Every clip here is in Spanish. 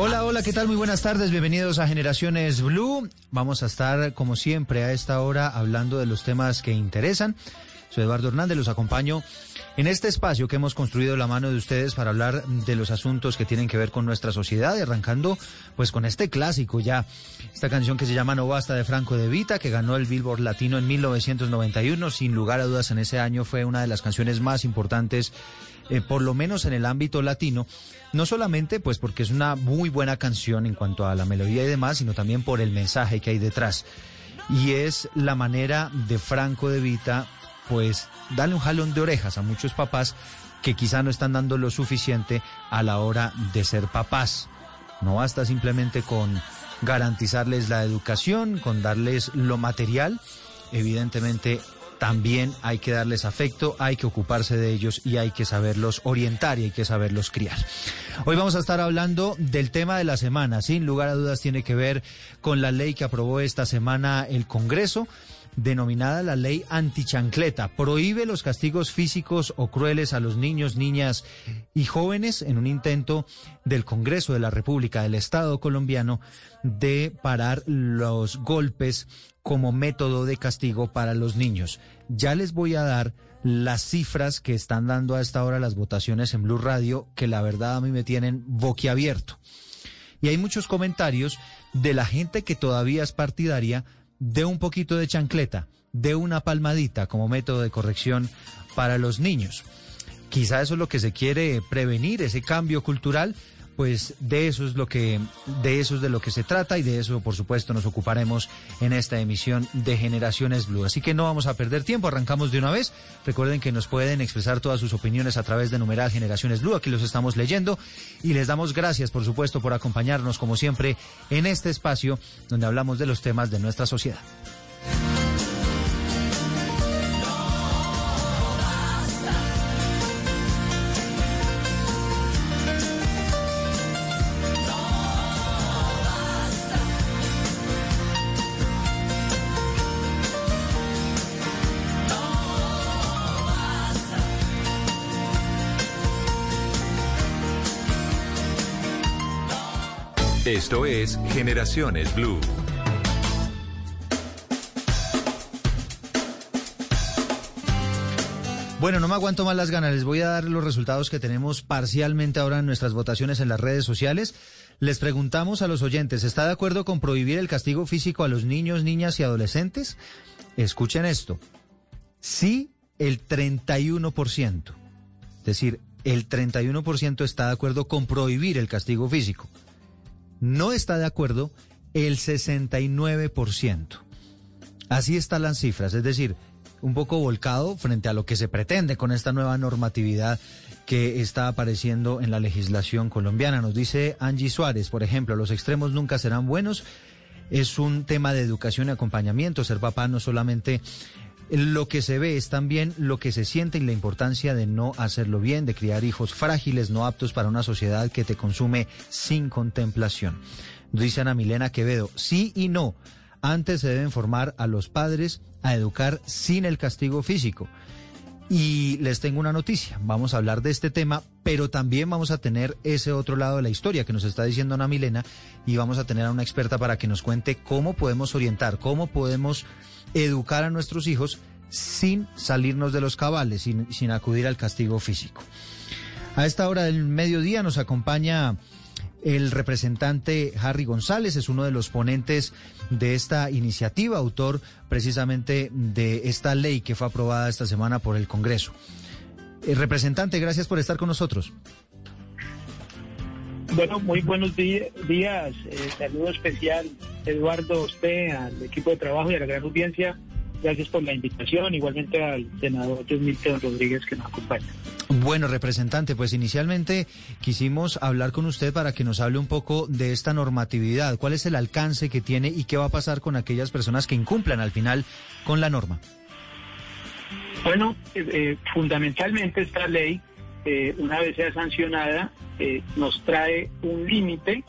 Hola, hola, ¿qué tal? Muy buenas tardes, bienvenidos a Generaciones Blue. Vamos a estar, como siempre, a esta hora hablando de los temas que interesan. Soy Eduardo Hernández, los acompaño en este espacio que hemos construido la mano de ustedes para hablar de los asuntos que tienen que ver con nuestra sociedad y arrancando pues con este clásico ya, esta canción que se llama No Basta de Franco de Vita, que ganó el Billboard Latino en 1991, sin lugar a dudas en ese año fue una de las canciones más importantes eh, por lo menos en el ámbito latino, no solamente pues porque es una muy buena canción en cuanto a la melodía y demás, sino también por el mensaje que hay detrás. Y es la manera de Franco de Vita pues darle un jalón de orejas a muchos papás que quizá no están dando lo suficiente a la hora de ser papás. No basta simplemente con garantizarles la educación, con darles lo material. Evidentemente también hay que darles afecto, hay que ocuparse de ellos y hay que saberlos orientar y hay que saberlos criar. Hoy vamos a estar hablando del tema de la semana. Sin lugar a dudas tiene que ver con la ley que aprobó esta semana el Congreso denominada la ley antichancleta. Prohíbe los castigos físicos o crueles a los niños, niñas y jóvenes en un intento del Congreso de la República del Estado colombiano de parar los golpes como método de castigo para los niños. Ya les voy a dar las cifras que están dando a esta hora las votaciones en Blue Radio, que la verdad a mí me tienen boquiabierto. Y hay muchos comentarios de la gente que todavía es partidaria de un poquito de chancleta, de una palmadita como método de corrección para los niños. Quizá eso es lo que se quiere prevenir, ese cambio cultural, pues de eso es lo que de eso es de lo que se trata y de eso por supuesto nos ocuparemos en esta emisión de Generaciones Blue. Así que no vamos a perder tiempo, arrancamos de una vez. Recuerden que nos pueden expresar todas sus opiniones a través de numeral Generaciones Blue, aquí los estamos leyendo y les damos gracias por supuesto por acompañarnos como siempre en este espacio donde hablamos de los temas de nuestra sociedad. Esto es Generaciones Blue. Bueno, no me aguanto más las ganas. Les voy a dar los resultados que tenemos parcialmente ahora en nuestras votaciones en las redes sociales. Les preguntamos a los oyentes, ¿está de acuerdo con prohibir el castigo físico a los niños, niñas y adolescentes? Escuchen esto. Sí, el 31%. Es decir, el 31% está de acuerdo con prohibir el castigo físico no está de acuerdo el 69%. Así están las cifras, es decir, un poco volcado frente a lo que se pretende con esta nueva normatividad que está apareciendo en la legislación colombiana. Nos dice Angie Suárez, por ejemplo, los extremos nunca serán buenos. Es un tema de educación y acompañamiento. Ser papá no solamente lo que se ve es también lo que se siente y la importancia de no hacerlo bien, de criar hijos frágiles, no aptos para una sociedad que te consume sin contemplación. Dice Ana Milena Quevedo, sí y no. Antes se deben formar a los padres a educar sin el castigo físico. Y les tengo una noticia, vamos a hablar de este tema, pero también vamos a tener ese otro lado de la historia que nos está diciendo Ana Milena y vamos a tener a una experta para que nos cuente cómo podemos orientar, cómo podemos educar a nuestros hijos sin salirnos de los cabales, sin, sin acudir al castigo físico. A esta hora del mediodía nos acompaña el representante Harry González, es uno de los ponentes de esta iniciativa, autor precisamente de esta ley que fue aprobada esta semana por el Congreso. El representante, gracias por estar con nosotros. Bueno, muy buenos días. Eh, saludo especial, Eduardo, a usted, al equipo de trabajo y a la gran audiencia. Gracias por la invitación, igualmente al senador Milton Rodríguez que nos acompaña. Bueno, representante, pues inicialmente quisimos hablar con usted para que nos hable un poco de esta normatividad. ¿Cuál es el alcance que tiene y qué va a pasar con aquellas personas que incumplan al final con la norma? Bueno, eh, eh, fundamentalmente esta ley, una vez sea sancionada, eh, nos trae un límite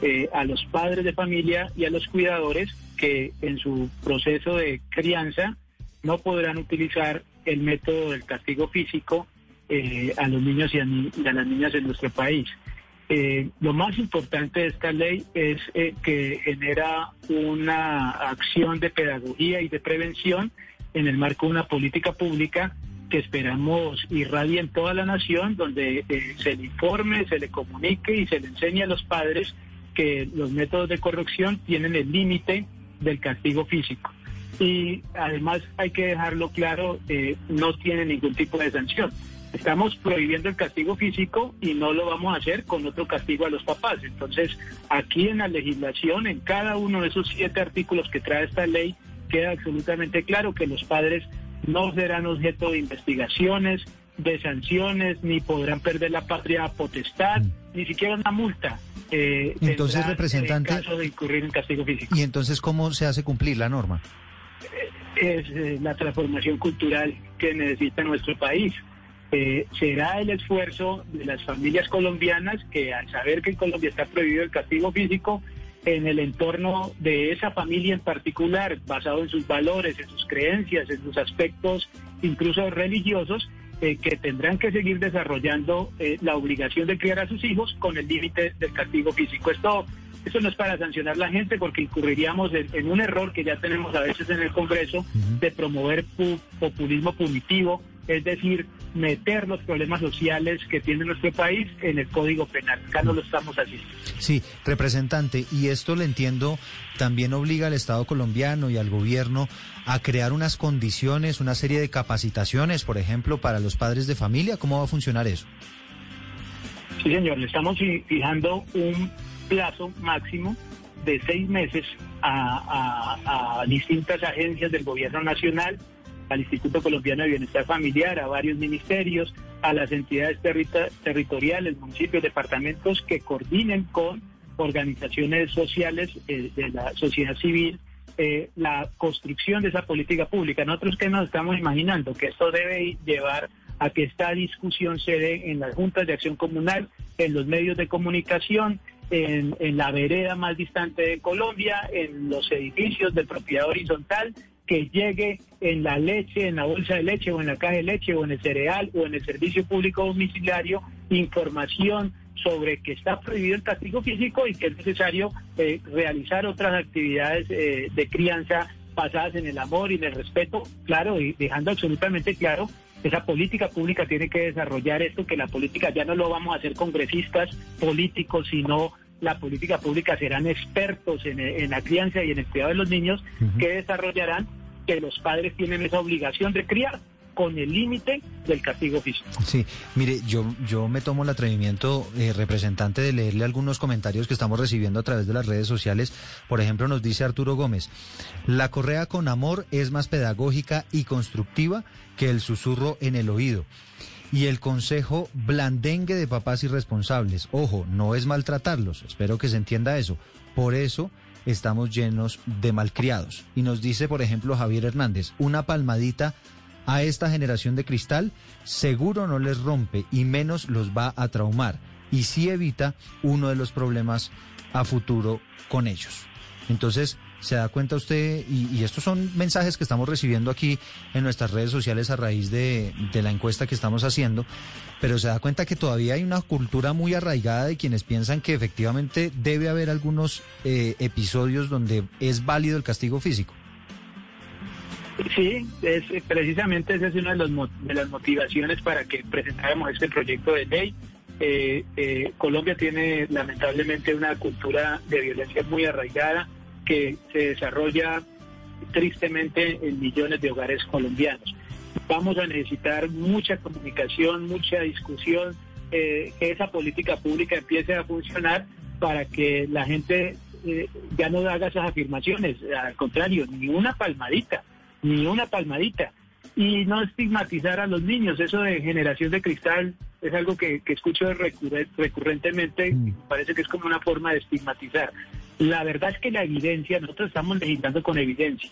eh, a los padres de familia y a los cuidadores que en su proceso de crianza no podrán utilizar el método del castigo físico eh, a los niños y a, las niñas en nuestro país. Eh, lo más importante de esta ley es eh, que genera una acción de pedagogía y de prevención en el marco de una política pública que esperamos irradie en toda la nación, donde eh, se le informe, se le comunique y se le enseñe a los padres que los métodos de corrección tienen el límite del castigo físico. Y además hay que dejarlo claro, no tiene ningún tipo de sanción. Estamos prohibiendo el castigo físico y no lo vamos a hacer con otro castigo a los papás. Entonces, aquí en la legislación, en cada uno de esos siete artículos que trae esta ley, queda absolutamente claro que los padres no serán objeto de investigaciones, de sanciones, ni podrán perder la patria potestad, mm. ni siquiera una multa. Eh, entonces, representante, en caso de incurrir en castigo físico. ¿Y entonces cómo se hace cumplir la norma? Es eh, la transformación cultural que necesita nuestro país. Eh, será el esfuerzo de las familias colombianas que al saber que en Colombia está prohibido el castigo físico, en el entorno de esa familia en particular, basado en sus valores, en sus creencias, en sus aspectos incluso religiosos, eh, que tendrán que seguir desarrollando eh, la obligación de criar a sus hijos con el límite del castigo físico. Esto, esto no es para sancionar a la gente porque incurriríamos en, un error que ya tenemos a veces en el Congreso de promover populismo punitivo, es decir, meter los problemas sociales que tiene nuestro país en el Código Penal. Acá no lo estamos haciendo. Sí, representante, y esto le entiendo, también obliga al Estado colombiano y al gobierno a crear unas condiciones, una serie de capacitaciones, por ejemplo, para los padres de familia. ¿Cómo va a funcionar eso? Sí, señor, le estamos fijando un plazo máximo de seis meses a, a distintas agencias del gobierno nacional al Instituto Colombiano de Bienestar Familiar, a varios ministerios, a las entidades territoriales, municipios, departamentos que coordinen con organizaciones sociales eh, de la sociedad civil eh, la construcción de esa política pública. Nosotros que nos estamos imaginando que esto debe llevar a que esta discusión se dé en las juntas de acción comunal, en los medios de comunicación, en, en, la vereda más distante de Colombia, en los edificios de propiedad horizontal que llegue en la leche, en la bolsa de leche o en la caja de leche o en el cereal o en el servicio público domiciliario información sobre que está prohibido el castigo físico y que es necesario eh, realizar otras actividades eh, de crianza basadas en el amor y en el respeto, claro, y dejando absolutamente claro esa política pública tiene que desarrollar esto, que la política ya no lo vamos a hacer congresistas políticos, sino la política pública serán expertos en, la crianza y en el cuidado de los niños que desarrollarán que los padres tienen esa obligación de criar con el límite del castigo físico. Sí, mire, yo, yo me tomo el atrevimiento, eh, representante, de leerle algunos comentarios que estamos recibiendo a través de las redes sociales. Por ejemplo, nos dice Arturo Gómez, la correa con amor es más pedagógica y constructiva que el susurro en el oído y el consejo blandengue de papás irresponsables. Ojo, no es maltratarlos, espero que se entienda eso. Por eso estamos llenos de malcriados. Y nos dice, por ejemplo, Javier Hernández, una palmadita a esta generación de cristal seguro no les rompe y menos los va a traumar y sí evita uno de los problemas a futuro con ellos. Entonces, se da cuenta usted, y, estos son mensajes que estamos recibiendo aquí en nuestras redes sociales a raíz de, la encuesta que estamos haciendo, pero se da cuenta que todavía hay una cultura muy arraigada de quienes piensan que efectivamente debe haber algunos eh, episodios donde es válido el castigo físico. Sí, es, precisamente esa es una de, los, de las motivaciones para que presentáramos este proyecto de ley. Eh, eh, Colombia tiene lamentablemente una cultura de violencia muy arraigada que se desarrolla tristemente en millones de hogares colombianos. Vamos a necesitar mucha comunicación, mucha discusión, eh, que esa política pública empiece a funcionar para que la gente eh, ya no haga esas afirmaciones, al contrario, ni una palmadita, ni una palmadita. Y no estigmatizar a los niños, eso de generación de cristal es algo que, escucho recurrentemente, mm. parece que es como una forma de estigmatizar. La verdad es que la evidencia, nosotros estamos legislando con evidencia.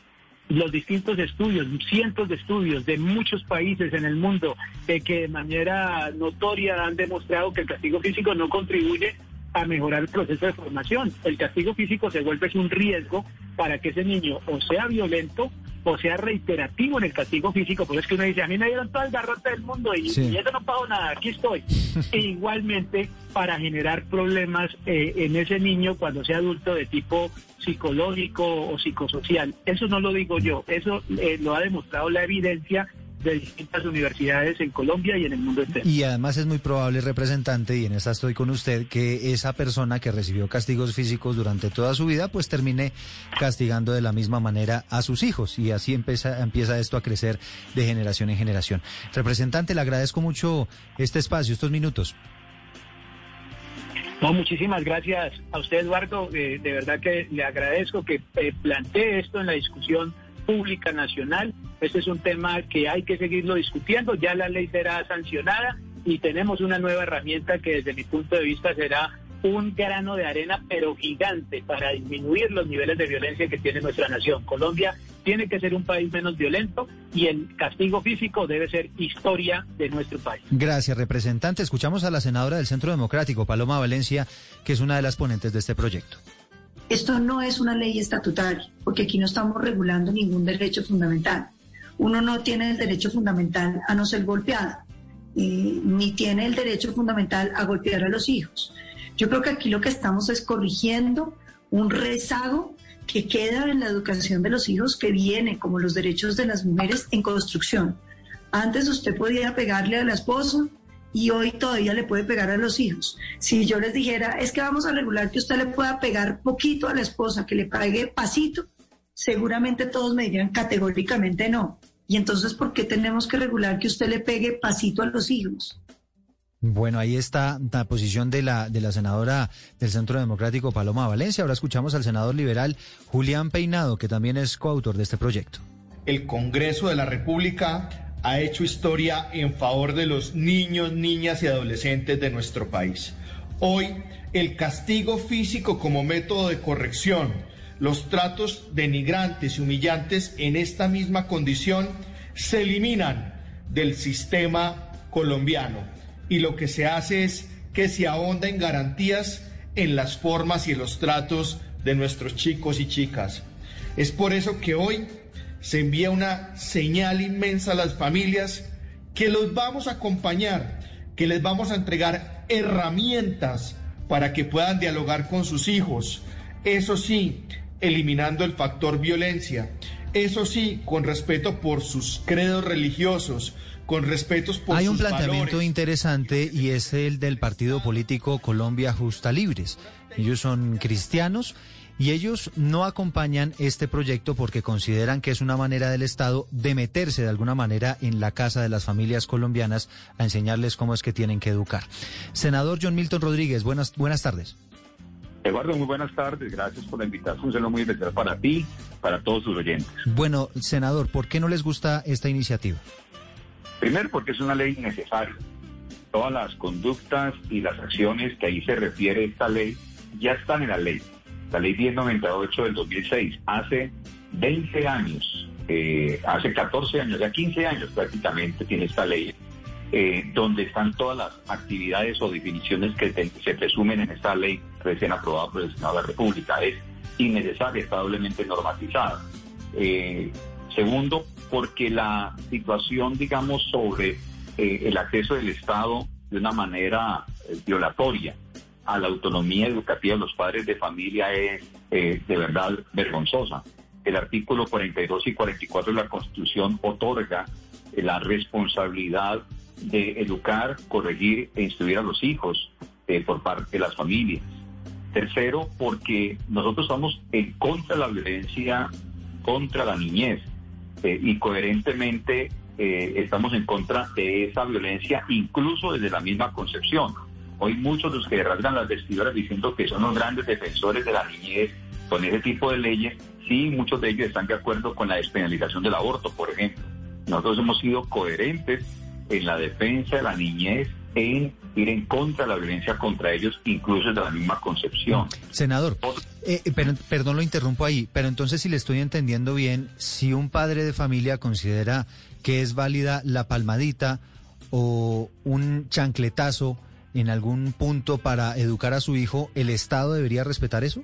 Los distintos estudios, cientos de estudios de muchos países en el mundo eh, que de manera notoria han demostrado que el castigo físico no contribuye a mejorar el proceso de formación. El castigo físico se vuelve un riesgo para que ese niño o sea violento o sea reiterativo en el castigo físico, pues es que uno dice, a mí me dieron todo el garrote del mundo y, eso no pago nada, aquí estoy. e igualmente para generar problemas eh, en ese niño cuando sea adulto de tipo psicológico o psicosocial. Eso no lo digo yo, eso eh, lo ha demostrado la evidencia de distintas universidades en Colombia y en el mundo entero. Y además es muy probable, representante, y en esta estoy con usted, que esa persona que recibió castigos físicos durante toda su vida, pues termine castigando de la misma manera a sus hijos. Y así empieza, empieza esto a crecer de generación en generación. Representante, le agradezco mucho este espacio, estos minutos. No, muchísimas gracias a usted, Eduardo. Eh, de verdad que le agradezco que eh, plantee esto en la discusión pública nacional. Este es un tema que hay que seguirlo discutiendo. Ya la ley será sancionada y tenemos una nueva herramienta que desde mi punto de vista será un grano de arena, pero gigante, para disminuir los niveles de violencia que tiene nuestra nación. Colombia tiene que ser un país menos violento y el castigo físico debe ser historia de nuestro país. Gracias, representante. Escuchamos a la senadora del Centro Democrático, Paloma Valencia, que es una de las ponentes de este proyecto. Esto no es una ley estatutaria, porque aquí no estamos regulando ningún derecho fundamental. Uno no tiene el derecho fundamental a no ser golpeado, ni tiene el derecho fundamental a golpear a los hijos. Yo creo que aquí lo que estamos es corrigiendo un rezago que queda en la educación de los hijos que viene, como los derechos de las mujeres, en construcción. Antes usted podía pegarle a la esposa, y hoy todavía le puede pegar a los hijos. Si yo les dijera, es que vamos a regular que usted le pueda pegar poquito a la esposa, que le pague pasito, seguramente todos me dirían categóricamente no. Y entonces, ¿por qué tenemos que regular que usted le pegue pasito a los hijos? Bueno, ahí está la posición de la, de la senadora del Centro Democrático, Paloma Valencia. Ahora escuchamos al senador liberal Julián Peinado, que también es coautor de este proyecto. El Congreso de la República ha hecho historia en favor de los niños, niñas y adolescentes de nuestro país. Hoy, el castigo físico como método de corrección, los tratos denigrantes y humillantes en esta misma condición se eliminan del sistema colombiano y lo que se hace es que se ahonda en garantías en las formas y en los tratos de nuestros chicos y chicas. Es por eso que hoy se envía una señal inmensa a las familias que los vamos a acompañar, que les vamos a entregar herramientas para que puedan dialogar con sus hijos. Eso sí, eliminando el factor violencia. Eso sí, con respeto por sus credos religiosos, con respeto por Hay un planteamiento interesante y es el del partido político Colombia Justa Libres. Ellos son cristianos y ellos no acompañan este proyecto porque consideran que es una manera del Estado de meterse de alguna manera en la casa de las familias colombianas a enseñarles cómo es que tienen que educar. Senador John Milton Rodríguez, buenas, buenas tardes. Eduardo, muy buenas tardes. Gracias por la invitación. Un saludo muy especial para ti, para todos sus oyentes. Bueno, senador, ¿por qué no les gusta esta iniciativa? Primero, porque es una ley necesaria. Todas las conductas y las acciones que ahí se refiere esta ley ya están en la ley la ley 1098 del 2006, hace 20 años, eh, hace 14 años, ya 15 años prácticamente tiene esta ley, eh, donde están todas las actividades o definiciones que se presumen en esta ley recién aprobada por el Senado de la República. Es innecesaria, está doblemente normatizada. Eh, segundo, porque la situación, digamos, sobre el acceso del Estado de una manera violatoria a la autonomía educativa de los padres de familia es eh, de verdad vergonzosa. El artículo 42 y 44 de la Constitución otorga eh, la responsabilidad de educar, corregir e instruir a los hijos eh, por parte de las familias. Tercero, porque nosotros estamos en contra de la violencia contra la niñez y coherentemente estamos en contra de esa violencia incluso desde la misma concepción. Hoy muchos de los que rasgan las vestiduras diciendo que son los grandes defensores de la niñez con ese tipo de leyes, sí, muchos de ellos están de acuerdo con la despenalización del aborto, por ejemplo. Nosotros hemos sido coherentes en la defensa de la niñez, en ir en contra de la violencia contra ellos, incluso desde la misma concepción. Senador, eh, perdón lo interrumpo ahí, pero entonces si le estoy entendiendo bien, si un padre de familia considera que es válida la palmadita o un chancletazo, en algún punto para educar a su hijo, ¿el Estado debería respetar eso?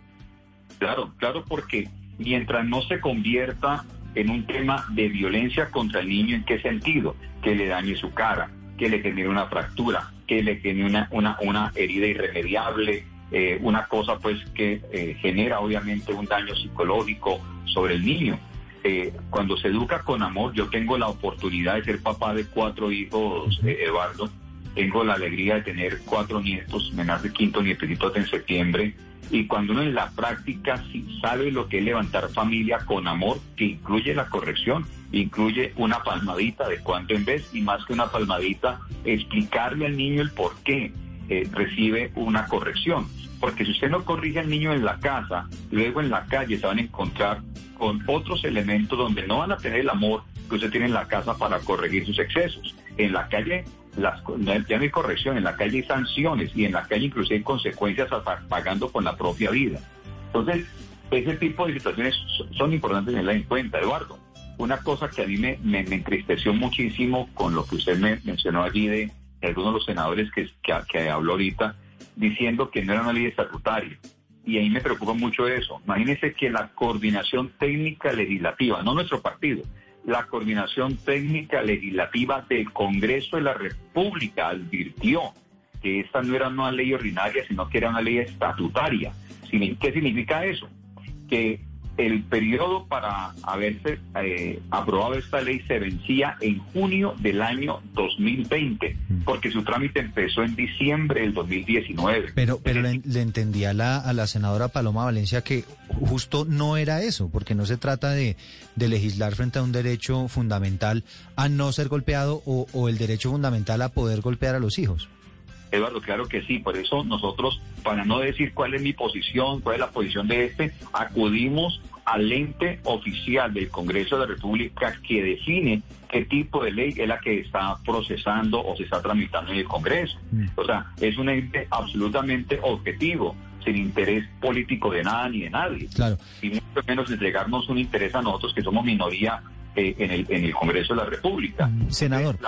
Claro, claro, porque mientras no se convierta en un tema de violencia contra el niño, ¿en qué sentido? Que le dañe su cara, que le genere una fractura, que le genere una, una, una herida irremediable, eh, una cosa pues que eh, genera obviamente un daño psicológico sobre el niño. Eh, cuando se educa con amor, yo tengo la oportunidad de ser papá de cuatro hijos, Eduardo, tengo la alegría de tener cuatro nietos, me nace quinto nietito en septiembre, y cuando uno en la práctica sabe lo que es levantar familia con amor, que incluye la corrección, incluye una palmadita de cuando en vez y más que una palmadita, explicarle al niño el por qué eh, recibe una corrección. Porque si usted no corrige al niño en la casa, luego en la calle se van a encontrar con otros elementos donde no van a tener el amor que usted tiene en la casa para corregir sus excesos. En la calle las, ya no hay corrección, en la calle hay sanciones y en la calle incluso hay consecuencias pagando con la propia vida. Entonces, ese tipo de situaciones son importantes tenerlas en cuenta, Eduardo. Una cosa que a mí me, me, entristeció muchísimo con lo que usted me mencionó allí de, algunos de los senadores que, que, habló ahorita, diciendo que no era una ley estatutaria. Y ahí me preocupa mucho eso. Imagínense que la coordinación técnica legislativa, no nuestro partido, la coordinación técnica legislativa del Congreso de la República advirtió que esta no era una ley ordinaria, sino que era una ley estatutaria. ¿Qué significa eso? Que el periodo para haberse eh, aprobado esta ley se vencía en junio del año 2020, mm. porque su trámite empezó en diciembre del 2019. Pero, pero le, entendía a la, a la senadora Paloma Valencia que justo no era eso, porque no se trata de, de legislar frente a un derecho fundamental a no ser golpeado o, o el derecho fundamental a poder golpear a los hijos. Eduardo, claro que sí, por eso nosotros, para no decir cuál es mi posición, cuál es la posición de este, acudimos al ente oficial del Congreso de la República que define qué tipo de ley es la que está procesando o se está tramitando en el Congreso. Mm. O sea, es un ente absolutamente objetivo, sin interés político de nada ni de nadie. Claro. Y mucho menos entregarnos un interés a nosotros que somos minoría eh, en, el, en el Congreso de la República. Mm, senador.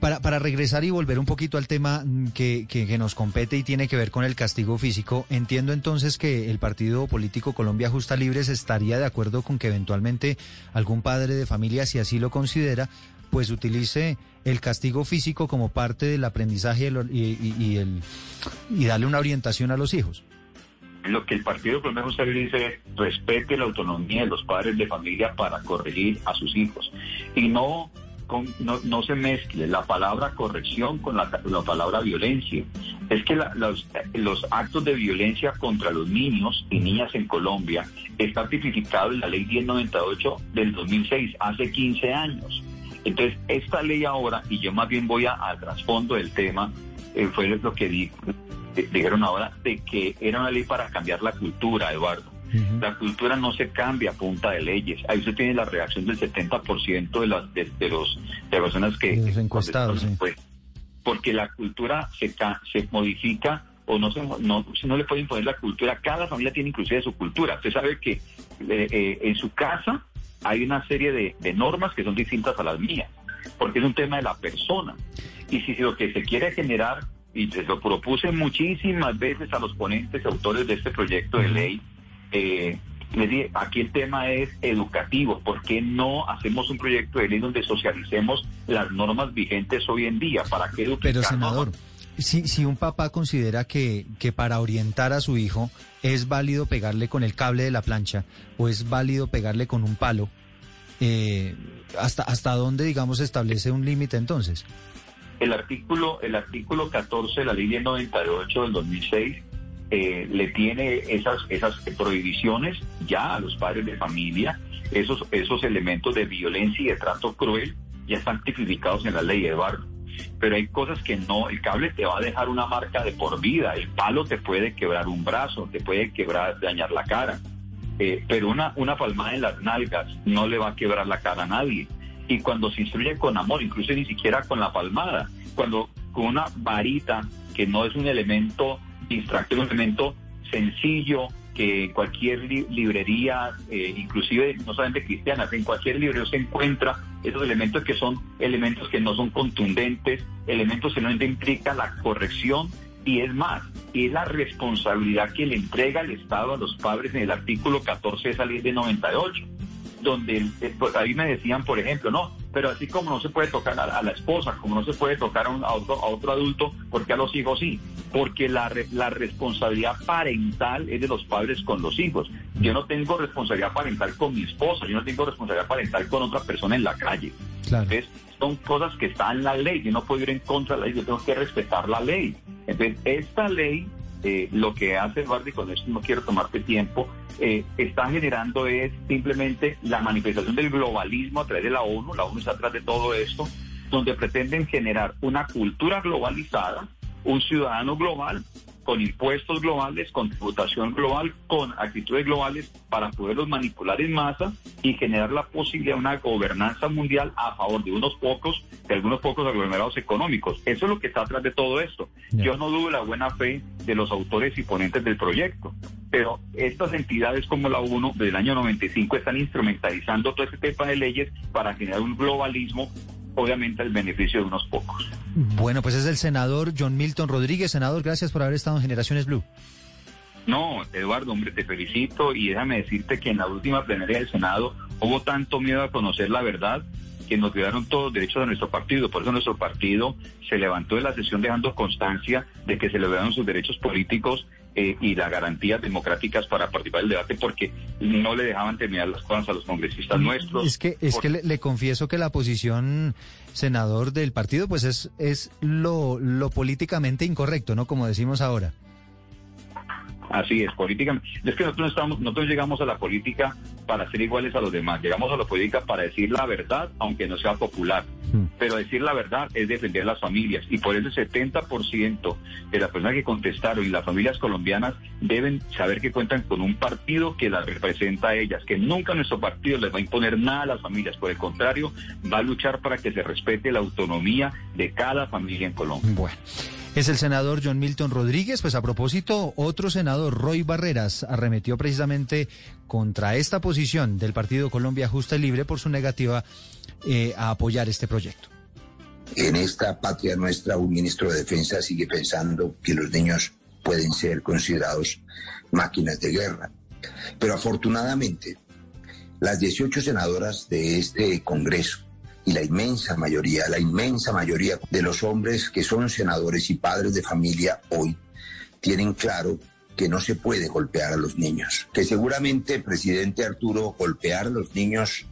Para, para regresar y volver un poquito al tema mm, que, que, nos compete y tiene que ver con el castigo físico, entiendo entonces que el partido político Colombia Justa Libres estaría de acuerdo con que eventualmente algún padre de familia, si así lo considera, pues utilice el castigo físico como parte del aprendizaje y, y, el, y darle una orientación a los hijos. Lo que el Partido Colombia Justa Libres dice es respete la autonomía de los padres de familia para corregir a sus hijos y no no, se mezcle la palabra corrección con la, palabra violencia. Es que los, los, actos de violencia contra los niños y niñas en Colombia está tipificado en la ley 1098 del 2006, hace 15 años. Entonces, esta ley ahora, y yo más bien voy al trasfondo del tema, eh, fue lo que dijeron ahora, de que era una ley para cambiar la cultura, Eduardo. La cultura no se cambia a punta de leyes. Ahí usted tiene la reacción del 70% de las de, los de las personas que los encuestados, pues, porque la cultura se se modifica o no se no, no le puede imponer la cultura. Cada familia tiene inclusive su cultura. Usted sabe que eh, eh, en su casa hay una serie de, de normas que son distintas a las mías, porque es un tema de la persona. Y si lo que se quiere generar y se lo propuse muchísimas veces a los ponentes autores de este proyecto de ley, eh, aquí el tema es educativo. ¿Por qué no hacemos un proyecto de ley donde socialicemos las normas vigentes hoy en día? ¿Para qué educar? Pero, senador, si, si un papá considera que, que para orientar a su hijo es válido pegarle con el cable de la plancha o es válido pegarle con un palo, eh, ¿hasta, ¿hasta dónde, digamos, establece un límite entonces? El artículo, el artículo 14 de la ley 98 del 2006 eh, le tiene esas, esas prohibiciones ya a los padres de familia, esos, esos elementos de violencia y de trato cruel ya están tipificados en la ley, Eduardo. Pero hay cosas que no, el cable te va a dejar una marca de por vida, el palo te puede quebrar un brazo, te puede quebrar, dañar la cara, eh, pero una, una palmada en las nalgas no le va a quebrar la cara a nadie. Y cuando se instruye con amor, incluso ni siquiera con la palmada, cuando con una varita que no es un elemento distractor, un elemento sencillo que cualquier librería, eh, inclusive no solamente cristianas, en cualquier librería se encuentra esos elementos que son elementos que no son contundentes, elementos que no implican la corrección y es más, es la responsabilidad que le entrega el Estado a los padres en el artículo 14 de esa ley de 98. Donde eh, pues, ahí me decían, por ejemplo, no, pero así como no se puede tocar a, la esposa, como no se puede tocar a, un, otro, a otro adulto, ¿por qué a los hijos sí? Porque la, la responsabilidad parental es de los padres con los hijos. Yo no tengo responsabilidad parental con mi esposa, yo no tengo responsabilidad parental con otra persona en la calle. Entonces, son cosas que están en la ley, yo no puedo ir en contra de la ley, yo tengo que respetar la ley. Entonces, esta ley eh, lo que hace Eduardo, y con esto no quiero tomarte tiempo, eh, está generando es simplemente la manifestación del globalismo a través de la ONU, la ONU está atrás de todo esto, donde pretenden generar una cultura globalizada, un ciudadano global con impuestos globales, con tributación global, con actitudes globales para poderlos manipular en masa y generar la posibilidad de una gobernanza mundial a favor de unos pocos, de algunos pocos aglomerados económicos. Eso es lo que está atrás de todo esto. Yo no dudo la buena fe de los autores y ponentes del proyecto, pero estas entidades como la ONU del año 95 están instrumentalizando todo este tipo de leyes para generar un globalismo obviamente al beneficio de unos pocos. Bueno, pues es el senador John Milton Rodríguez. Senador, gracias por haber estado en Generaciones Blue. No, Eduardo, hombre, te felicito y déjame decirte que en la última plenaria del Senado hubo tanto miedo a conocer la verdad que nos quedaron todos los derechos de nuestro partido. Por eso nuestro partido se levantó de la sesión dejando constancia de que se le dieron sus derechos políticos eh, y las garantías democráticas para participar del debate porque no le dejaban terminar las cosas a los congresistas nuestros. Es que, es que le, confieso que la posición, senador del partido, pues es, es lo, lo políticamente incorrecto, ¿no? Como decimos ahora. Así es, políticamente. Es que nosotros, estamos, nosotros llegamos a la política para ser iguales a los demás. Llegamos a la política para decir la verdad, aunque no sea popular. Hmm. Pero decir la verdad es defender a las familias. Y por eso el 70% de las personas que contestaron y las familias colombianas deben saber que cuentan con un partido que las representa a ellas, que nunca nuestro partido les va a imponer nada a las familias. Por el contrario, va a luchar para que se respete la autonomía de cada familia en Colombia. Bueno. Es el senador John Milton Rodríguez. Pues a propósito, otro senador, Roy Barreras, arremetió precisamente contra esta posición del Partido Colombia Justa y Libre por su negativa eh, a apoyar este proyecto. En esta patria nuestra, un ministro de Defensa sigue pensando que los niños pueden ser considerados máquinas de guerra. Pero afortunadamente, las 18 senadoras de este Congreso y la inmensa mayoría, la inmensa mayoría de los hombres que son senadores y padres de familia hoy tienen claro que no se puede golpear a los niños, que seguramente presidente Arturo golpear a los niños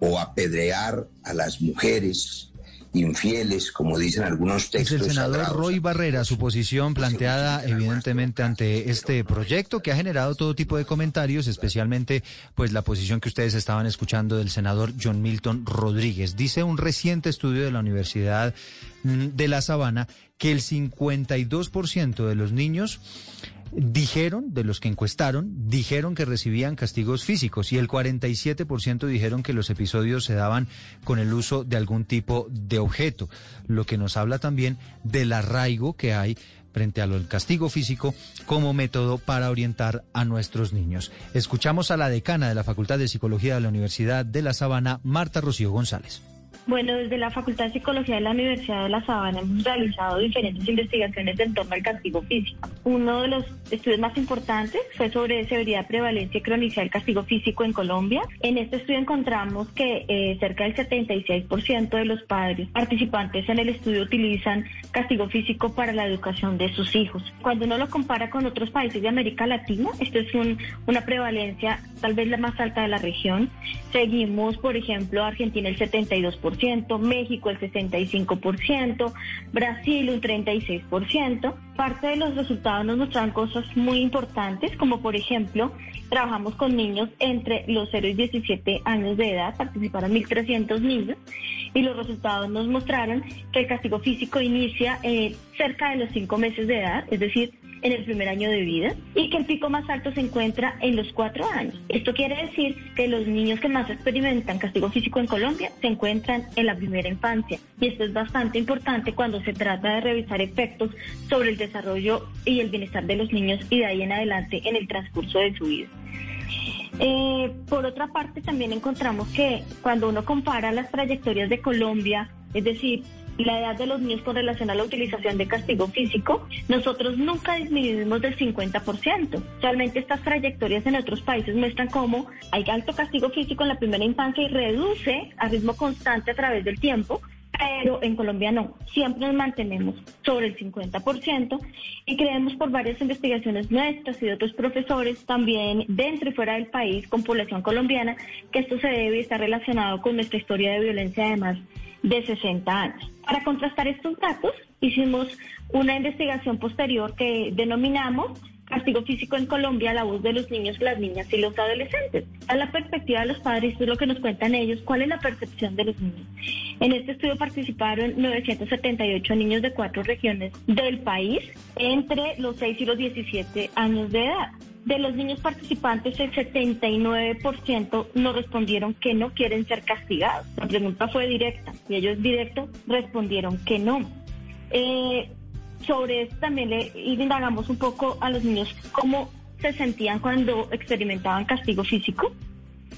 o apedrear a las mujeres infieles, como dicen algunos textos. Es el senador Roy Barrera, su posición planteada evidentemente ante este proyecto que ha generado todo tipo de comentarios, especialmente pues la posición que ustedes estaban escuchando del senador John Milton Rodríguez. Dice un reciente estudio de la Universidad mm, de La Sabana que el 52% de los niños dijeron, de los que encuestaron, dijeron que recibían castigos físicos y el 47% dijeron que los episodios se daban con el uso de algún tipo de objeto, lo que nos habla también del arraigo que hay frente al castigo físico como método para orientar a nuestros niños. Escuchamos a la decana de la Facultad de Psicología de la Universidad de La Sabana, Marta Rocío González. Bueno, desde la Facultad de Psicología de la Universidad de La Sabana hemos realizado diferentes investigaciones en torno al castigo físico. Uno de los estudios más importantes fue sobre severidad, prevalencia y cronicidad del castigo físico en Colombia. En este estudio encontramos que eh, cerca del 76% de los padres participantes en el estudio utilizan castigo físico para la educación de sus hijos. Cuando uno lo compara con otros países de América Latina, esto es una prevalencia tal vez la más alta de la región. Seguimos, por ejemplo, Argentina el 72%. México el 65%, Brasil un 36%. Parte de los resultados nos mostraron cosas muy importantes, como por ejemplo, trabajamos con niños entre los 0 y 17 años de edad, participaron 1.300 niños, y los resultados nos mostraron que el castigo físico inicia eh, cerca de los 5 meses de edad, es decir, en el primer año de vida y que el pico más alto se encuentra en los cuatro años. Esto quiere decir que los niños que más experimentan castigo físico en Colombia se encuentran en la primera infancia y esto es bastante importante cuando se trata de revisar efectos sobre el desarrollo y el bienestar de los niños y de ahí en adelante en el transcurso de su vida. Eh, por otra parte, también encontramos que cuando uno compara las trayectorias de Colombia, es decir, la edad de los niños con relación a la utilización de castigo físico, nosotros nunca disminuimos del 50%. Realmente estas trayectorias en otros países muestran cómo hay alto castigo físico en la primera infancia y reduce a ritmo constante a través del tiempo, pero en Colombia no. Siempre nos mantenemos sobre el 50% y creemos por varias investigaciones nuestras y de otros profesores también dentro y fuera del país con población colombiana que esto se debe estar relacionado con nuestra historia de violencia de más de 60 años. Para contrastar estos datos hicimos una investigación posterior que denominamos castigo físico en Colombia la voz de los niños, las niñas y los adolescentes. A la perspectiva de los padres, es lo que nos cuentan ellos, cuál es la percepción de los niños. En este estudio participaron 978 niños de cuatro regiones del país entre los 6 y los 17 años de edad. De los niños participantes, el 79% nos respondieron que no quieren ser castigados. La pregunta fue directa y ellos directo respondieron que no. Eh, sobre esto también le indagamos un poco a los niños cómo se sentían cuando experimentaban castigo físico.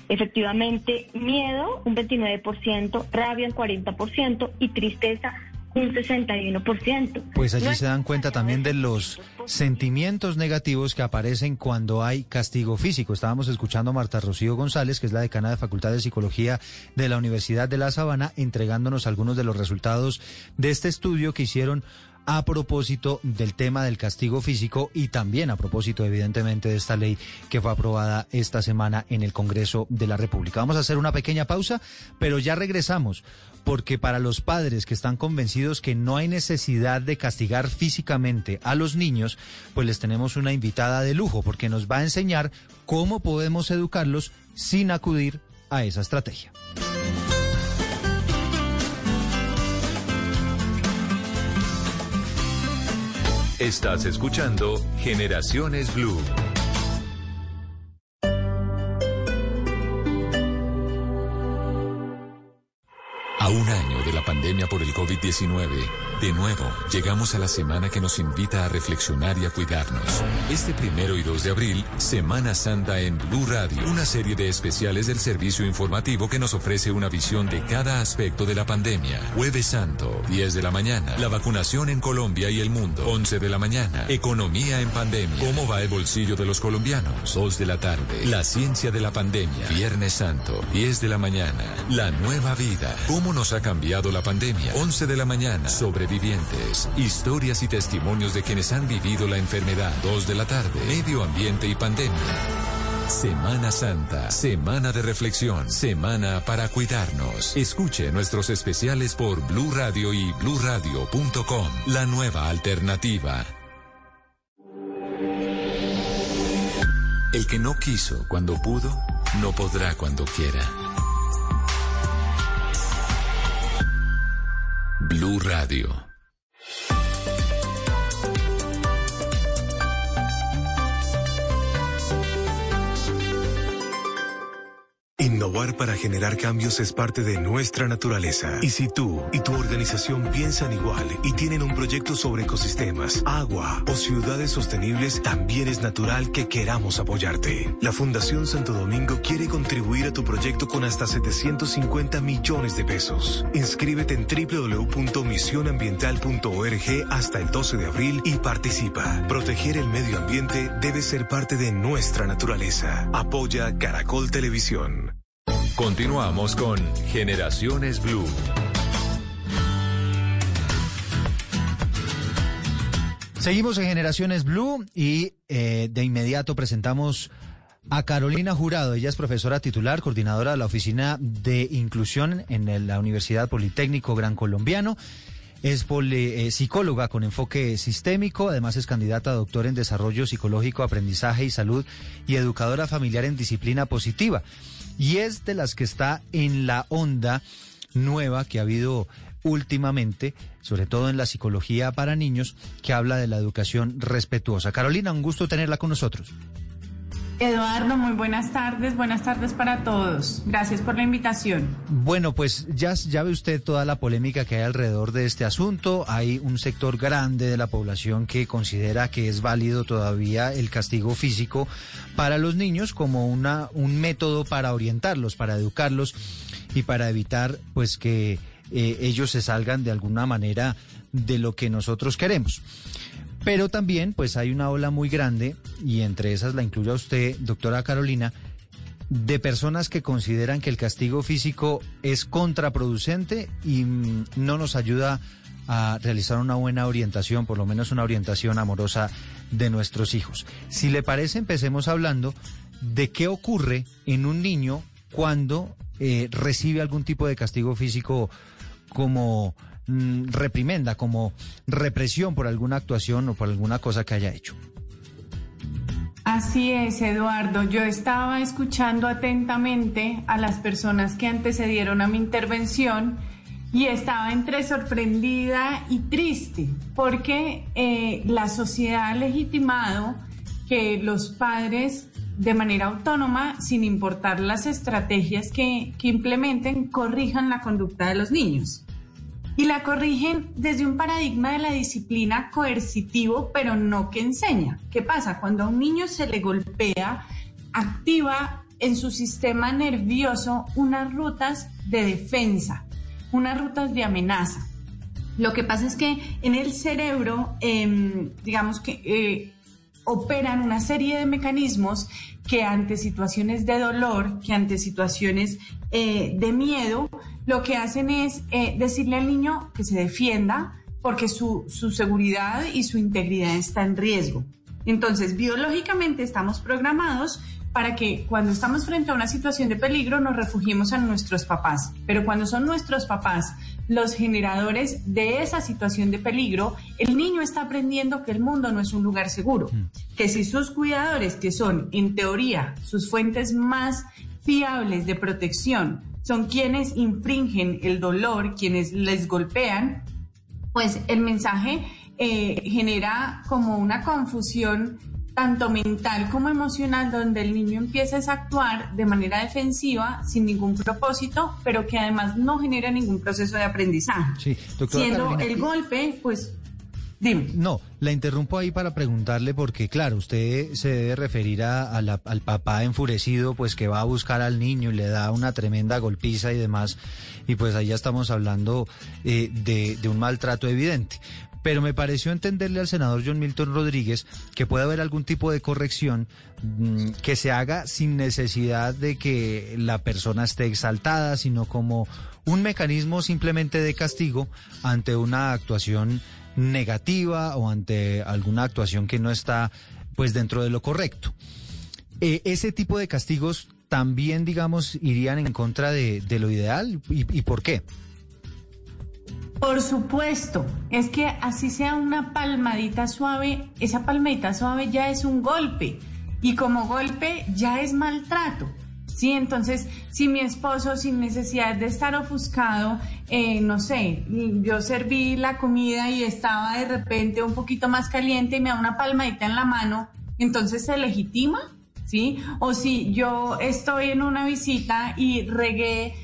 Efectivamente, miedo un 29%, rabia un 40% y tristeza un 61%. Pues allí se dan cuenta también de los sentimientos negativos que aparecen cuando hay castigo físico. Estábamos escuchando a Marta Rocío González, que es la decana de Facultad de Psicología de la Universidad de La Sabana, entregándonos algunos de los resultados de este estudio que hicieron a propósito del tema del castigo físico y también a propósito, evidentemente, de esta ley que fue aprobada esta semana en el Congreso de la República. Vamos a hacer una pequeña pausa, pero ya regresamos, porque para los padres que están convencidos que no hay necesidad de castigar físicamente a los niños, pues les tenemos una invitada de lujo, porque nos va a enseñar cómo podemos educarlos sin acudir a esa estrategia. Estás escuchando Generaciones Blue. A un año de la pandemia por el COVID-19, de nuevo llegamos a la semana que nos invita a reflexionar y a cuidarnos. Este primero y 2 de abril, Semana Santa en Blue Radio, una serie de especiales del servicio informativo que nos ofrece una visión de cada aspecto de la pandemia. Jueves Santo, 10 de la mañana, la vacunación en Colombia y el mundo. 11 de la mañana, economía en pandemia. ¿Cómo va el bolsillo de los colombianos? 2 de la tarde, la ciencia de la pandemia. Viernes Santo, 10 de la mañana, la nueva vida. ¿Cómo nos ha cambiado la pandemia? 11 de la mañana, sobrevivientes, historias y testimonios de quienes han vivido la enfermedad. 2 de la tarde, medio ambiente y pandemia. Semana Santa, semana de reflexión, semana para cuidarnos. Escuche nuestros especiales por Blue Radio y bluradio.com. La nueva alternativa. El que no quiso cuando pudo, no podrá cuando quiera. Blue Radio. Innovar para generar cambios es parte de nuestra naturaleza. Y si tú y tu organización piensan igual y tienen un proyecto sobre ecosistemas, agua o ciudades sostenibles, también es natural que queramos apoyarte. La Fundación Santo Domingo quiere contribuir a tu proyecto con hasta 750 millones de pesos. Inscríbete en www.misionambiental.org hasta el 12 de abril y participa. Proteger el medio ambiente debe ser parte de nuestra naturaleza. Apoya Caracol Televisión. Continuamos con Generaciones Blue. Seguimos en Generaciones Blue y eh, de inmediato presentamos a Carolina Jurado. Ella es profesora titular, coordinadora de la Oficina de Inclusión en la Universidad Politécnico Gran Colombiano. Es eh, psicóloga con enfoque sistémico, además es candidata a doctor en desarrollo psicológico, aprendizaje y salud y educadora familiar en disciplina positiva. Y es de las que está en la onda nueva que ha habido últimamente, sobre todo en la psicología para niños, que habla de la educación respetuosa. Carolina, un gusto tenerla con nosotros. Eduardo, muy buenas tardes, buenas tardes para todos. Gracias por la invitación. Bueno, pues ya, ve usted toda la polémica que hay alrededor de este asunto. Hay un sector grande de la población que considera que es válido todavía el castigo físico para los niños como una, un método para orientarlos, para educarlos y para evitar pues que eh, ellos se salgan de alguna manera de lo que nosotros queremos. Pero también, pues hay una ola muy grande, y entre esas la incluye a usted, doctora Carolina, de personas que consideran que el castigo físico es contraproducente y mm, no nos ayuda a realizar una buena orientación, por lo menos una orientación amorosa de nuestros hijos. Si le parece, empecemos hablando de qué ocurre en un niño cuando eh, recibe algún tipo de castigo físico como Mm, reprimenda, como represión por alguna actuación o por alguna cosa que haya hecho. Así es, Eduardo. Yo estaba escuchando atentamente a las personas que antecedieron a mi intervención y estaba entre sorprendida y triste porque eh, la sociedad ha legitimado que los padres de manera autónoma, sin importar las estrategias que, que implementen, corrijan la conducta de los niños y la corrigen desde un paradigma de la disciplina coercitivo, pero no que enseña. ¿Qué pasa? Cuando a un niño se le golpea, activa en su sistema nervioso unas rutas de defensa, unas rutas de amenaza. Lo que pasa es que en el cerebro, em, digamos que eh, operan una serie de mecanismos que ante situaciones de dolor, que ante situaciones eh, de miedo, lo que hacen es eh, decirle al niño que se defienda porque su, su seguridad y su integridad está en riesgo. Entonces, biológicamente estamos programados para que cuando estamos frente a una situación de peligro nos refugiemos a nuestros papás. Pero cuando son nuestros papás los generadores de esa situación de peligro, el niño está aprendiendo que el mundo no es un lugar seguro. Mm. Que si sus cuidadores, que son en teoría sus fuentes más fiables de protección, son quienes infringen el dolor, quienes les golpean, pues el mensaje eh, genera como una confusión tanto mental como emocional, donde el niño empieza a actuar de manera defensiva, sin ningún propósito, pero que además no genera ningún proceso de aprendizaje. Sí, Siendo el golpe, pues No, la interrumpo ahí para preguntarle porque, claro, usted se debe referir a, al papá enfurecido, pues que va a buscar al niño y le da una tremenda golpiza y demás, y pues ahí ya estamos hablando eh, de, de un maltrato evidente. Pero me pareció entenderle al senador John Milton Rodríguez que puede haber algún tipo de corrección mm, que se haga sin necesidad de que la persona esté exaltada, sino como un mecanismo simplemente de castigo ante una actuación negativa o ante alguna actuación que no está pues dentro de lo correcto. Eh, ese tipo de castigos también, digamos, irían en contra de, lo ideal y por qué. Por supuesto, es que así sea una palmadita suave, esa palmadita suave ya es un golpe y como golpe ya es maltrato. Sí, entonces, si mi esposo, sin necesidad de estar ofuscado, eh, no sé, yo serví la comida y estaba de repente un poquito más caliente y me da una palmadita en la mano, entonces se legitima, ¿sí? O si yo estoy en una visita y regué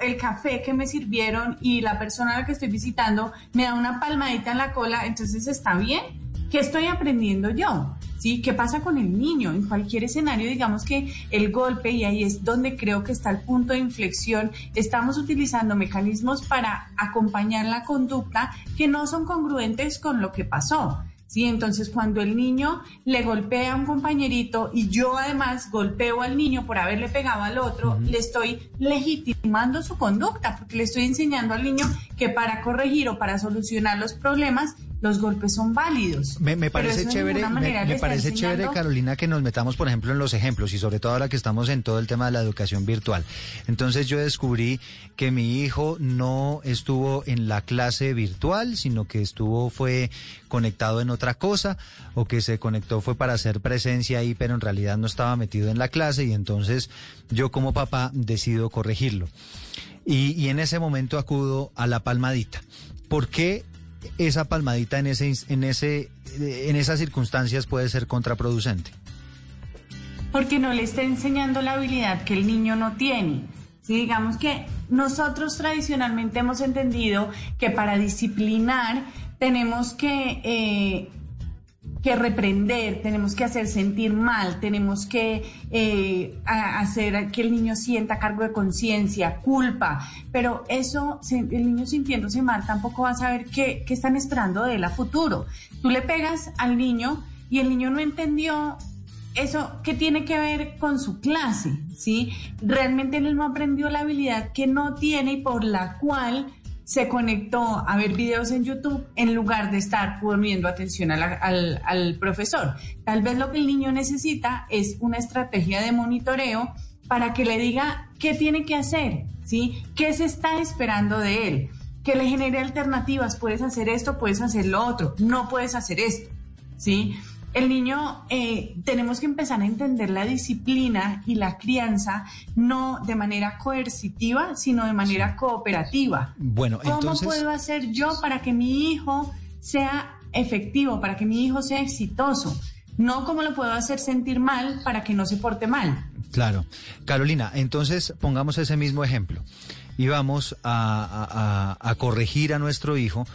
el café que me sirvieron y la persona a la que estoy visitando me da una palmadita en la cola, entonces está bien. ¿Qué estoy aprendiendo yo? ¿Sí? ¿Qué pasa con el niño? En cualquier escenario, digamos que el golpe, y ahí es donde creo que está el punto de inflexión, estamos utilizando mecanismos para acompañar la conducta que no son congruentes con lo que pasó. ¿sí? Entonces, cuando el niño le golpea a un compañerito y yo además golpeo al niño por haberle pegado al otro, le estoy legitimando su conducta, porque le estoy enseñando al niño que para corregir o para solucionar los problemas los golpes son válidos. Me, parece chévere, me, parece chévere, Carolina, que nos metamos, por ejemplo, en los ejemplos y sobre todo ahora que estamos en todo el tema de la educación virtual. Entonces yo descubrí que mi hijo no estuvo en la clase virtual, sino que estuvo, fue conectado en otra cosa, o que se conectó fue para hacer presencia ahí, pero en realidad no estaba metido en la clase y entonces yo como papá decido corregirlo. Y, y en ese momento acudo a la palmadita. ¿Por qué esa palmadita en, ese, en, ese, en esas circunstancias puede ser contraproducente? Porque no le está enseñando la habilidad que el niño no tiene. Si digamos que nosotros tradicionalmente hemos entendido que para disciplinar tenemos que eh, que reprender, tenemos que hacer sentir mal, tenemos que eh, hacer que el niño sienta cargo de conciencia, culpa, pero eso, el niño sintiéndose mal tampoco va a saber qué, qué están esperando de él a futuro. Tú le pegas al niño y el niño no entendió eso qué tiene que ver con su clase, ¿sí? Realmente él no aprendió la habilidad que no tiene y por la cual se conectó a ver videos en YouTube en lugar de estar poniendo atención al, al, profesor. Tal vez lo que el niño necesita es una estrategia de monitoreo para que le diga qué tiene que hacer, ¿sí? ¿Qué se está esperando de él? Que le genere alternativas, puedes hacer esto, puedes hacer lo otro, no puedes hacer esto, ¿sí? El niño eh, tenemos que empezar a entender la disciplina y la crianza no de manera coercitiva, sino de manera cooperativa. Bueno, ¿Cómo puedo hacer yo para que mi hijo sea efectivo, para que mi hijo sea exitoso? No cómo lo puedo hacer sentir mal para que no se porte mal. Claro. Carolina, entonces pongamos ese mismo ejemplo y vamos a corregir a nuestro hijo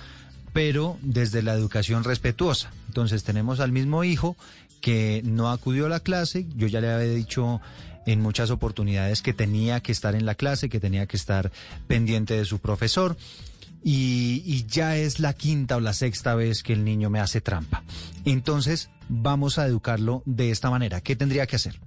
pero desde la educación respetuosa. Entonces tenemos al mismo hijo que no acudió a la clase, yo ya le había dicho en muchas oportunidades que tenía que estar en la clase, que tenía que estar pendiente de su profesor. Y, ya es la quinta o la sexta vez que el niño me hace trampa. Entonces, vamos a educarlo de esta manera. ¿Qué tendría que hacer?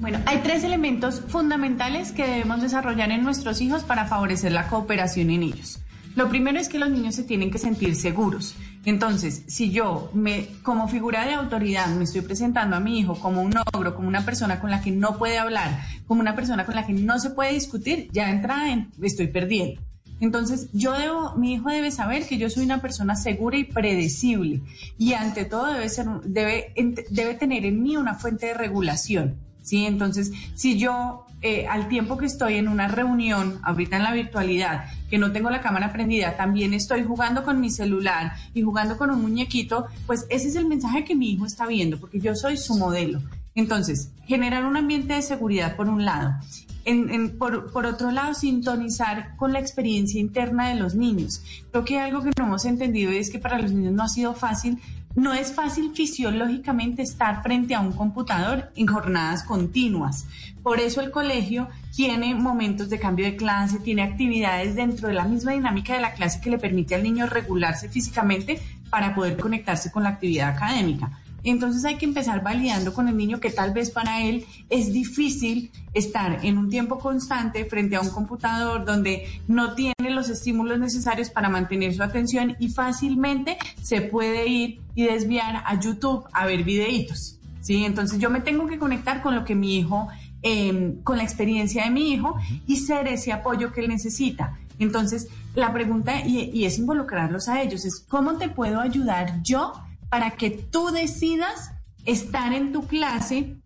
Bueno, hay tres elementos fundamentales que debemos desarrollar en nuestros hijos para favorecer la cooperación en ellos. Lo primero es que los niños se tienen que sentir seguros. Entonces, si yo me, como figura de autoridad me estoy presentando a mi hijo como un ogro, como una persona con la que no puede hablar, como una persona con la que no se puede discutir, ya entrada en, estoy perdiendo. Entonces, yo debo, mi hijo debe saber que yo soy una persona segura y predecible. Y ante todo debe ser, debe, debe tener en mí una fuente de regulación. ¿sí? Entonces, si yo eh, al tiempo que estoy en una reunión, ahorita en la virtualidad, que no tengo la cámara prendida, también estoy jugando con mi celular y jugando con un muñequito, pues ese es el mensaje que mi hijo está viendo, porque yo soy su modelo. Entonces, generar un ambiente de seguridad por un lado. por, por, otro lado, sintonizar con la experiencia interna de los niños. Creo que algo que no hemos entendido es que para los niños no ha sido fácil no es fácil fisiológicamente estar frente a un computador en jornadas continuas. Por eso el colegio tiene momentos de cambio de clase, tiene actividades dentro de la misma dinámica de la clase que le permite al niño regularse físicamente para poder conectarse con la actividad académica. Entonces hay que empezar validando con el niño que tal vez para él es difícil estar en un tiempo constante frente a un computador donde no tiene los estímulos necesarios para mantener su atención y fácilmente se puede ir y desviar a YouTube a ver videitos. ¿sí? Entonces yo me tengo que conectar con lo que mi hijo, em, con la experiencia de mi hijo y ser ese apoyo que él necesita. Entonces la pregunta, y, y es involucrarlos a ellos, es ¿cómo te puedo ayudar yo? Para que tú decidas estar en tu clase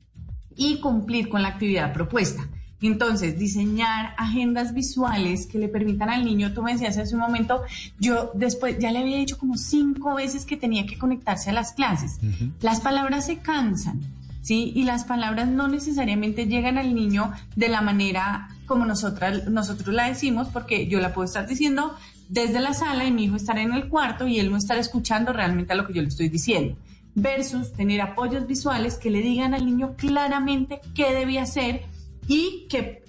y cumplir con la actividad propuesta. Entonces, diseñar agendas visuales que le permitan al niño, tú me decías hace un momento, yo después ya le había dicho como cinco veces que tenía que conectarse a las clases. Las palabras se cansan, ¿sí? Y las palabras no necesariamente llegan al niño de la manera como nosotras, nosotros la decimos, porque yo la puedo estar diciendo desde la sala y mi hijo estar en el cuarto y él no estar escuchando realmente a lo que yo le estoy diciendo. Versus tener apoyos visuales que le digan al niño claramente qué debía hacer y qué,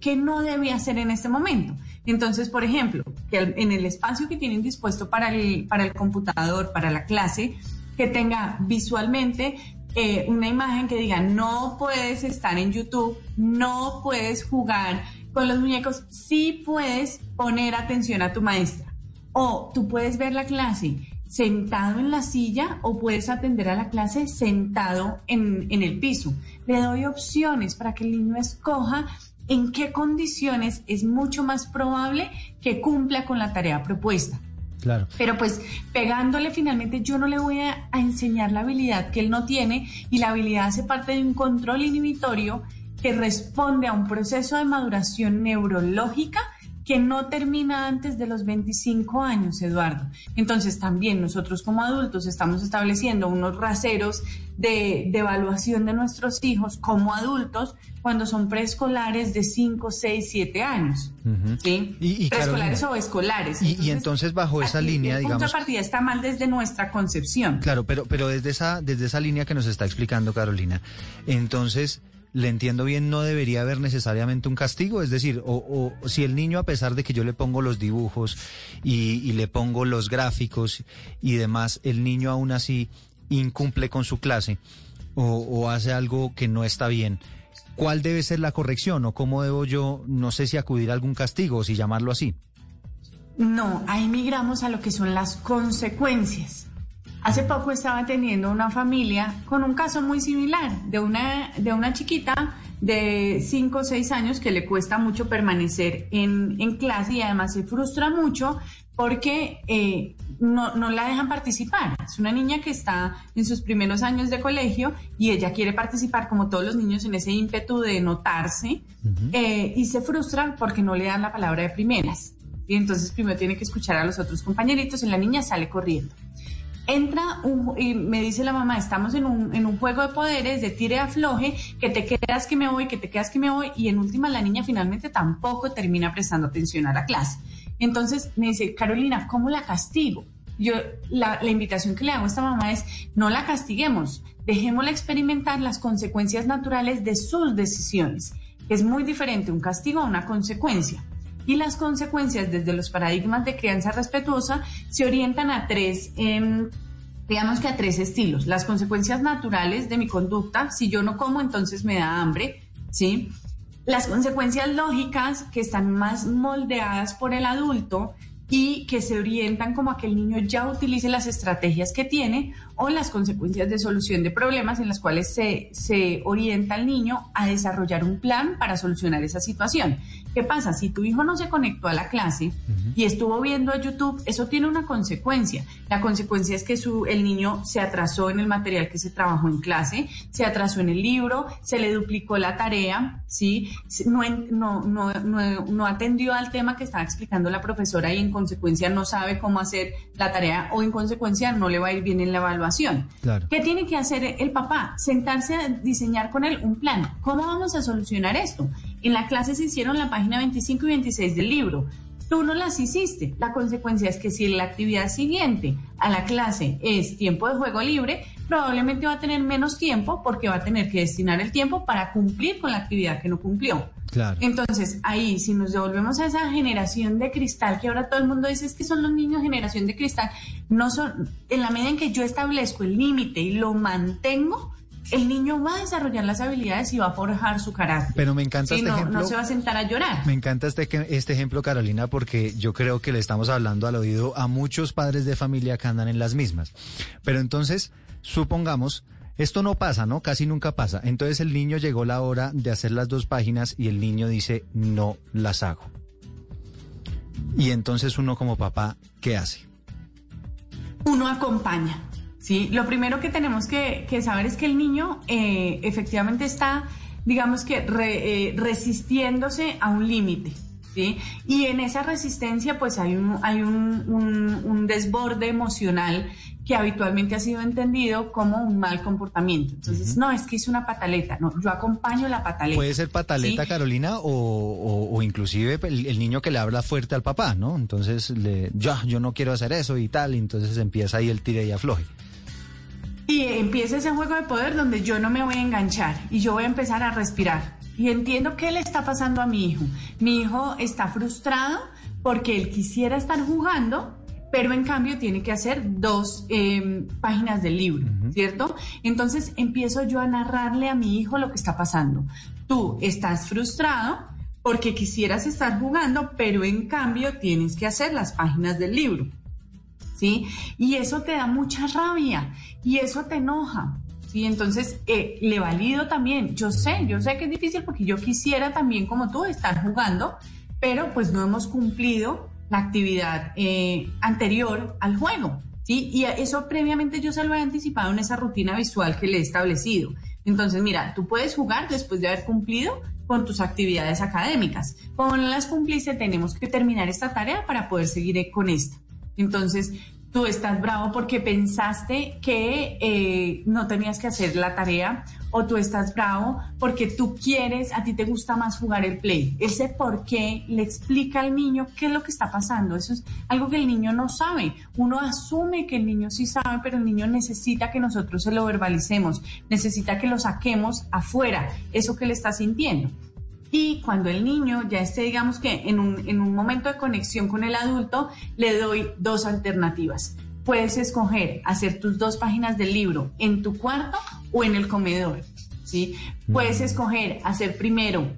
qué, no debía hacer en este momento. Entonces, por ejemplo, en el espacio que tienen dispuesto para el, para el computador, para la clase, que tenga visualmente eh, una imagen que diga, no puedes estar en YouTube, no puedes jugar con los muñecos, sí puedes poner atención a tu maestra. O tú puedes ver la clase sentado en la silla o puedes atender a la clase sentado en, en el piso. Le doy opciones para que el niño escoja en qué condiciones es mucho más probable que cumpla con la tarea propuesta. Claro. Pero pues pegándole finalmente yo no le voy a, enseñar la habilidad que él no tiene y la habilidad hace parte de un control inhibitorio que responde a un proceso de maduración neurológica que no termina antes de los 25 años, Eduardo. Entonces también nosotros como adultos estamos estableciendo unos raseros de, evaluación de nuestros hijos como adultos cuando son preescolares de 5, 6, 7 años. ¿sí? y, preescolares o escolares. y, entonces bajo esa línea, el digamos... punto de partida está mal desde nuestra concepción. Claro, pero, pero desde, esa, desde esa línea que nos está explicando Carolina, entonces le entiendo bien, no debería haber necesariamente un castigo. Es decir, o, si el niño, a pesar de que yo le pongo los dibujos y, le pongo los gráficos y demás, el niño aún así incumple con su clase o, hace algo que no está bien. ¿Cuál debe ser la corrección o cómo debo yo, no sé si acudir a algún castigo o si llamarlo así? No, ahí migramos a lo que son las consecuencias. Hace poco estaba teniendo una familia con un caso muy similar de una, de una chiquita de 5 o 6 años que le cuesta mucho permanecer en, clase y además se frustra mucho porque eh, no, la dejan participar. Es una niña que está en sus primeros años de colegio y ella quiere participar como todos los niños en ese ímpetu de notarse eh, y se frustra porque no le dan la palabra de primeras. Y entonces primero tiene que escuchar a los otros compañeritos y la niña sale corriendo entra y me dice la mamá, estamos en un, en un juego de poderes, de tire afloje, que te quedas que me voy, que te quedas que me voy, y en última la niña finalmente tampoco termina prestando atención a la clase. Entonces me dice, Carolina, ¿cómo la castigo? Yo, la, invitación que le hago a esta mamá es, no la castiguemos, dejémosla experimentar las consecuencias naturales de sus decisiones, es muy diferente un castigo a una consecuencia y las consecuencias desde los paradigmas de crianza respetuosa se orientan a tres, em, digamos que a tres estilos. Las consecuencias naturales de mi conducta, si yo no como, entonces me da hambre, ¿sí? Las consecuencias lógicas que están más moldeadas por el adulto y que se orientan como a que el niño ya utilice las estrategias que tiene o las consecuencias de solución de problemas en las cuales se, se orienta al niño a desarrollar un plan para solucionar esa situación. ¿Qué pasa? Si tu hijo no se conectó a la clase y estuvo viendo YouTube, eso tiene una consecuencia. La consecuencia es que su, el niño se atrasó en el material que se trabajó en clase, se atrasó en el libro, se le duplicó la tarea, ¿sí? No, no, no, no, no atendió al tema que estaba explicando la profesora y en consecuencia no sabe cómo hacer la tarea o en consecuencia no le va a ir bien en la evaluación. ¿Qué tiene que hacer el papá? Sentarse a diseñar con él un plan. ¿Cómo vamos a solucionar esto? En la clase se hicieron la página 25 y 26 del libro. Tú no las hiciste. La consecuencia es que si la actividad siguiente a la clase es tiempo de juego libre, probablemente va a tener menos tiempo porque va a tener que destinar el tiempo para cumplir con la actividad que no cumplió. Claro. Entonces, ahí, si nos devolvemos a esa generación de cristal que ahora todo el mundo dice es que son los niños generación de cristal, no son, en la medida en que yo establezco el límite y lo mantengo, el niño va a desarrollar las habilidades y va a forjar su carácter. Pero me encanta este ejemplo. No se va a sentar a llorar. Me encanta este, este ejemplo, Carolina, porque yo creo que le estamos hablando al oído a muchos padres de familia que andan en las mismas. Pero entonces, supongamos, esto no pasa, ¿no? Casi nunca pasa. Entonces el niño llegó la hora de hacer las dos páginas y el niño dice, no las hago. Y entonces uno como papá, ¿qué hace? Uno acompaña. ¿Sí? Lo primero que tenemos que, saber es que el niño eh, efectivamente está, digamos que, eh, resistiéndose a un límite. ¿sí? Y en esa resistencia pues hay un, hay un, un, desborde emocional que habitualmente ha sido entendido como un mal comportamiento. Entonces, no, es que es una pataleta, no, yo acompaño la pataleta. Puede ser pataleta, Carolina, o, o, inclusive el, niño que le habla fuerte al papá, ¿no? Entonces, le, ya, yo no quiero hacer eso y tal, y entonces empieza ahí el tire y afloje. Y empieza ese juego de poder donde yo no me voy a enganchar y yo voy a empezar a respirar. Y entiendo qué le está pasando a mi hijo. Mi hijo está frustrado porque él quisiera estar jugando, pero en cambio tiene que hacer dos em, páginas del libro, ¿cierto? Entonces empiezo yo a narrarle a mi hijo lo que está pasando. Tú estás frustrado porque quisieras estar jugando, pero en cambio tienes que hacer las páginas del libro. Y eso te da mucha rabia y eso te enoja. ¿sí? Entonces, eh, le valido también. Yo sé, yo sé que es difícil porque yo quisiera también, como tú, estar jugando, pero pues no hemos cumplido la actividad eh, anterior al juego. ¿sí? Y eso previamente yo se lo he anticipado en esa rutina visual que le he establecido. Entonces, mira, tú puedes jugar después de haber cumplido con tus actividades académicas. Como no las cumpliste, tenemos que terminar esta tarea para poder seguir con esta. Entonces, tú estás bravo porque pensaste que eh, no tenías que hacer la tarea o tú estás bravo porque tú quieres, a ti te gusta más jugar el play. Ese por qué le explica al niño qué es lo que está pasando. Eso es algo que el niño no sabe. Uno asume que el niño sí sabe, pero el niño necesita que nosotros se lo verbalicemos, necesita que lo saquemos afuera, eso que le está sintiendo. Y cuando el niño ya esté, digamos que en un, en un momento de conexión con el adulto, le doy dos alternativas. Puedes escoger hacer tus dos páginas del libro en tu cuarto o en el comedor. ¿sí? Puedes escoger hacer primero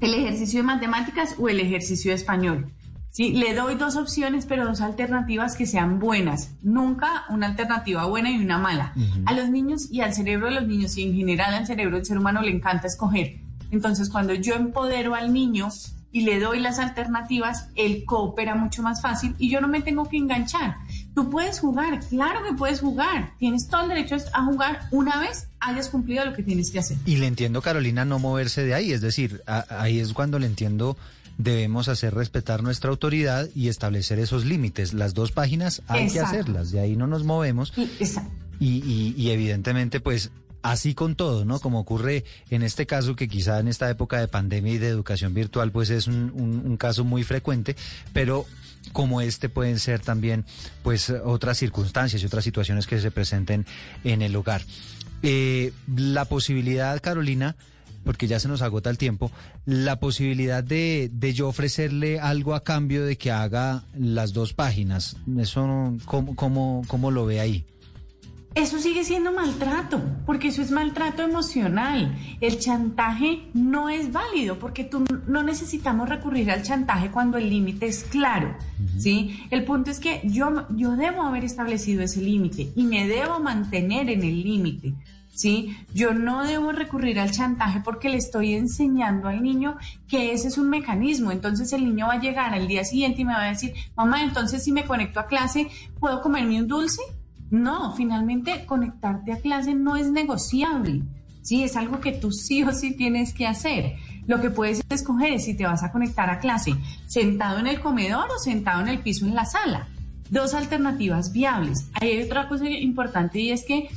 el ejercicio de matemáticas o el ejercicio de español. Sí, le doy dos opciones, pero dos alternativas que sean buenas. Nunca una alternativa buena y una mala. A los niños y al cerebro de los niños y en general al cerebro del ser humano le encanta escoger. Entonces, cuando yo empodero al niño y le doy las alternativas, él coopera mucho más fácil y yo no me tengo que enganchar. Tú puedes jugar, claro que puedes jugar. Tienes todo el derecho a jugar una vez hayas cumplido lo que tienes que hacer. Y le entiendo, Carolina, no moverse de ahí. Es decir, ahí es cuando le entiendo debemos hacer respetar nuestra autoridad y establecer esos límites. Las dos páginas hay que hacerlas, de ahí no nos movemos. Y, y, evidentemente, pues así con todo, ¿no? Como ocurre en este caso, que quizá en esta época de pandemia y de educación virtual, pues es un, caso muy frecuente, pero como este pueden ser también, pues, otras circunstancias y otras situaciones que se presenten en el hogar. Eh, la posibilidad, Carolina, porque ya se nos agota el tiempo, la posibilidad de, de, yo ofrecerle algo a cambio de que haga las dos páginas, eso, ¿cómo, cómo, cómo lo ve ahí? Eso sigue siendo maltrato, porque eso es maltrato emocional. El chantaje no es válido, porque tú no necesitamos recurrir al chantaje cuando el límite es claro, ¿sí? El punto es que yo, yo debo haber establecido ese límite y me debo mantener en el límite. ¿Sí? Yo no debo recurrir al chantaje porque le estoy enseñando al niño que ese es un mecanismo. Entonces el niño va a llegar al día siguiente y me va a decir, mamá, entonces si me conecto a clase, ¿puedo comerme un dulce? No, finalmente conectarte a clase no es negociable. Sí, es algo que tú sí o sí tienes que hacer. Lo que puedes escoger es si te vas a conectar a clase sentado en el comedor o sentado en el piso en la sala. Dos alternativas viables. Hay otra cosa importante y es que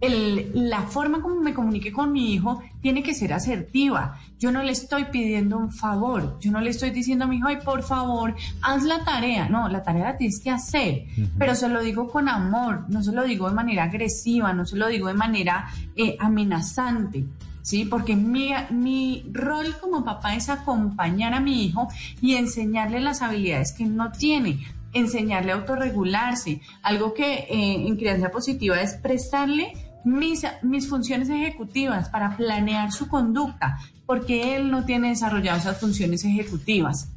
la forma como me comunique con mi hijo tiene que ser asertiva. Yo no le estoy pidiendo un favor, yo no le estoy diciendo a mi hijo, ay, por favor, haz la tarea. No, la tarea la tienes que hacer, pero se lo digo con amor, no se lo digo de manera agresiva, no se lo digo de manera eh, amenazante. ¿sí? Porque mi, mi rol como papá es acompañar a mi hijo y enseñarle las habilidades que no tiene, enseñarle a autorregularse. Algo que eh, en crianza positiva es prestarle mis, funciones ejecutivas para planear su conducta, porque él no tiene desarrollado esas funciones ejecutivas.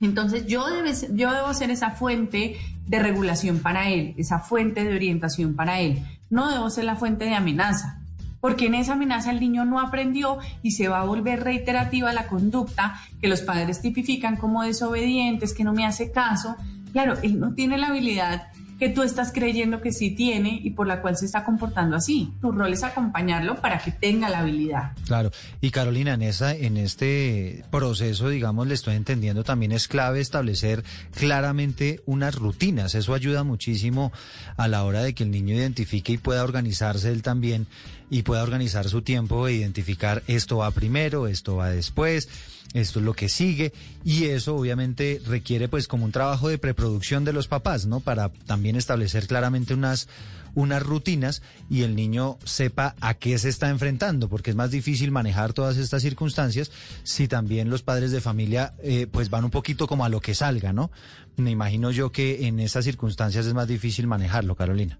Entonces yo, yo debo ser esa fuente de regulación para él, esa fuente de orientación para él. No debo ser la fuente de amenaza, porque en esa amenaza el niño no aprendió y se va a volver reiterativa la conducta que los padres tipifican como desobedientes, que no me hace caso. Claro, él no tiene la habilidad que tú estás creyendo que sí tiene y por la cual se está comportando así. Tu rol es acompañarlo para que tenga la habilidad. Claro. Y Carolina, en esa, en este proceso, digamos, le estoy entendiendo, también es clave establecer claramente unas rutinas. Eso ayuda muchísimo a la hora de que el niño identifique y pueda organizarse él también y pueda organizar su tiempo e identificar esto va primero, esto va después esto es lo que sigue y eso obviamente requiere pues como un trabajo de preproducción de los papás, ¿no? Para también establecer claramente unas unas rutinas y el niño sepa a qué se está enfrentando, porque es más difícil manejar todas estas circunstancias si también los padres de familia eh, pues van un poquito como a lo que salga, ¿no? Me imagino yo que en estas circunstancias es más difícil manejarlo, Carolina.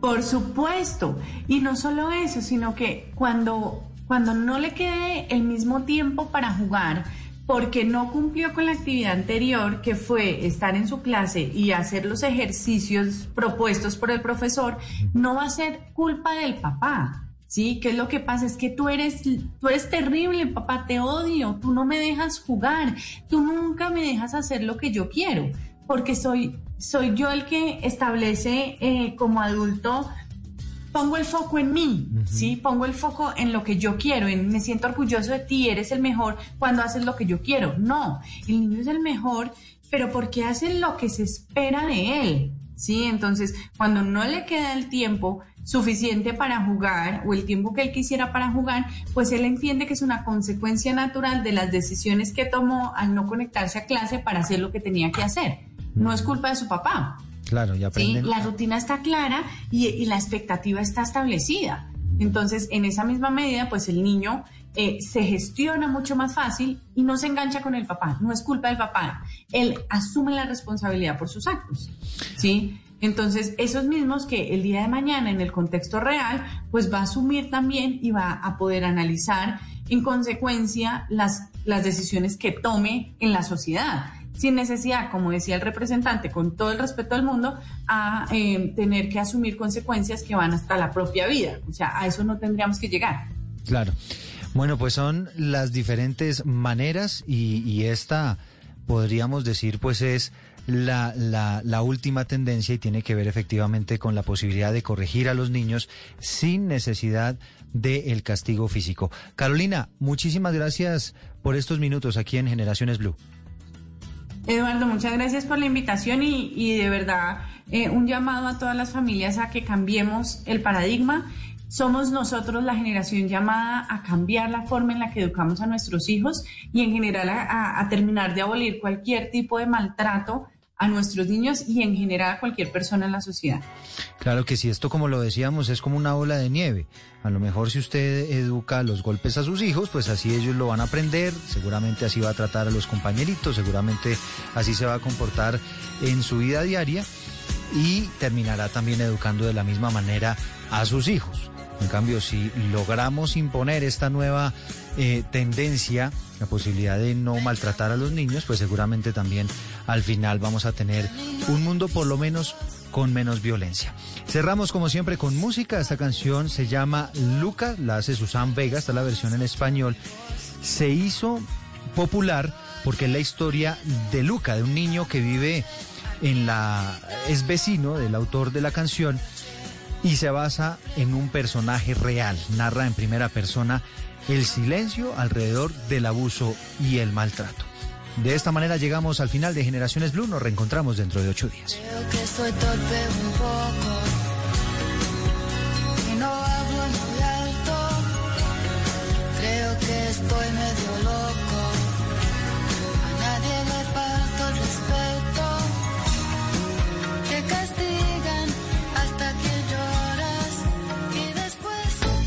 Por supuesto, y no solo eso, sino que cuando cuando no le quede el mismo tiempo para jugar, porque no cumplió con la actividad anterior, que fue estar en su clase y hacer los ejercicios propuestos por el profesor, no va a ser culpa del papá. ¿Sí? ¿Qué es lo que pasa? Es que tú eres, tú eres terrible, papá, te odio, tú no me dejas jugar, tú nunca me dejas hacer lo que yo quiero, porque soy, soy yo el que establece eh, como adulto pongo el foco en mí, ¿sí? Pongo el foco en lo que yo quiero, en me siento orgulloso de ti, eres el mejor cuando haces lo que yo quiero. No, el niño es el mejor, pero porque hace lo que se espera de él, ¿sí? Entonces, cuando no le queda el tiempo suficiente para jugar o el tiempo que él quisiera para jugar, pues él entiende que es una consecuencia natural de las decisiones que tomó al no conectarse a clase para hacer lo que tenía que hacer. No es culpa de su papá. Claro, ya aprenden. ¿sí? La rutina está clara y, la expectativa está establecida. Entonces, en esa misma medida, pues el niño eh, se gestiona mucho más fácil y no se engancha con el papá. No es culpa del papá. Él asume la responsabilidad por sus actos. ¿Sí? Entonces, esos mismos que el día de mañana en el contexto real, pues va a asumir también y va a poder analizar en consecuencia las, las decisiones que tome en la sociedad sin necesidad, como decía el representante, con todo el respeto al mundo, a eh, tener que asumir consecuencias que van hasta la propia vida. O sea, a eso no tendríamos que llegar. Claro. Bueno, pues son las diferentes maneras y, esta, podríamos decir, pues es la, última tendencia y tiene que ver efectivamente con la posibilidad de corregir a los niños sin necesidad del castigo físico. Carolina, muchísimas gracias por estos minutos aquí en Generaciones Blue. Eduardo, muchas gracias por la invitación y, de verdad eh, un llamado a todas las familias a que cambiemos el paradigma. Somos nosotros la generación llamada a cambiar la forma en la que educamos a nuestros hijos y en general a terminar de abolir cualquier tipo de maltrato a nuestros niños y en general a cualquier persona en la sociedad. Claro que sí, esto como lo decíamos es como una ola de nieve. A lo mejor si usted educa los golpes a sus hijos, pues así ellos lo van a aprender, seguramente así va a tratar a los compañeritos, seguramente así se va a comportar en su vida diaria y terminará también educando de la misma manera a sus hijos. En cambio, si logramos imponer esta nueva eh, tendencia, la posibilidad de no maltratar a los niños, pues seguramente también al final vamos a tener un mundo por lo menos con menos violencia. Cerramos como siempre con música. Esta canción se llama Luca, la hace Susan Vega, está la versión en español. Se hizo popular porque es la historia de Luca, de un niño que vive en la... es vecino del autor de la canción y se basa en un personaje real. Narra en primera persona el silencio alrededor del abuso y el maltrato. De esta manera llegamos al final de Generaciones Blue. Nos reencontramos dentro de ocho días. Creo que torpe un poco. Y no hablo muy alto. Creo que estoy medio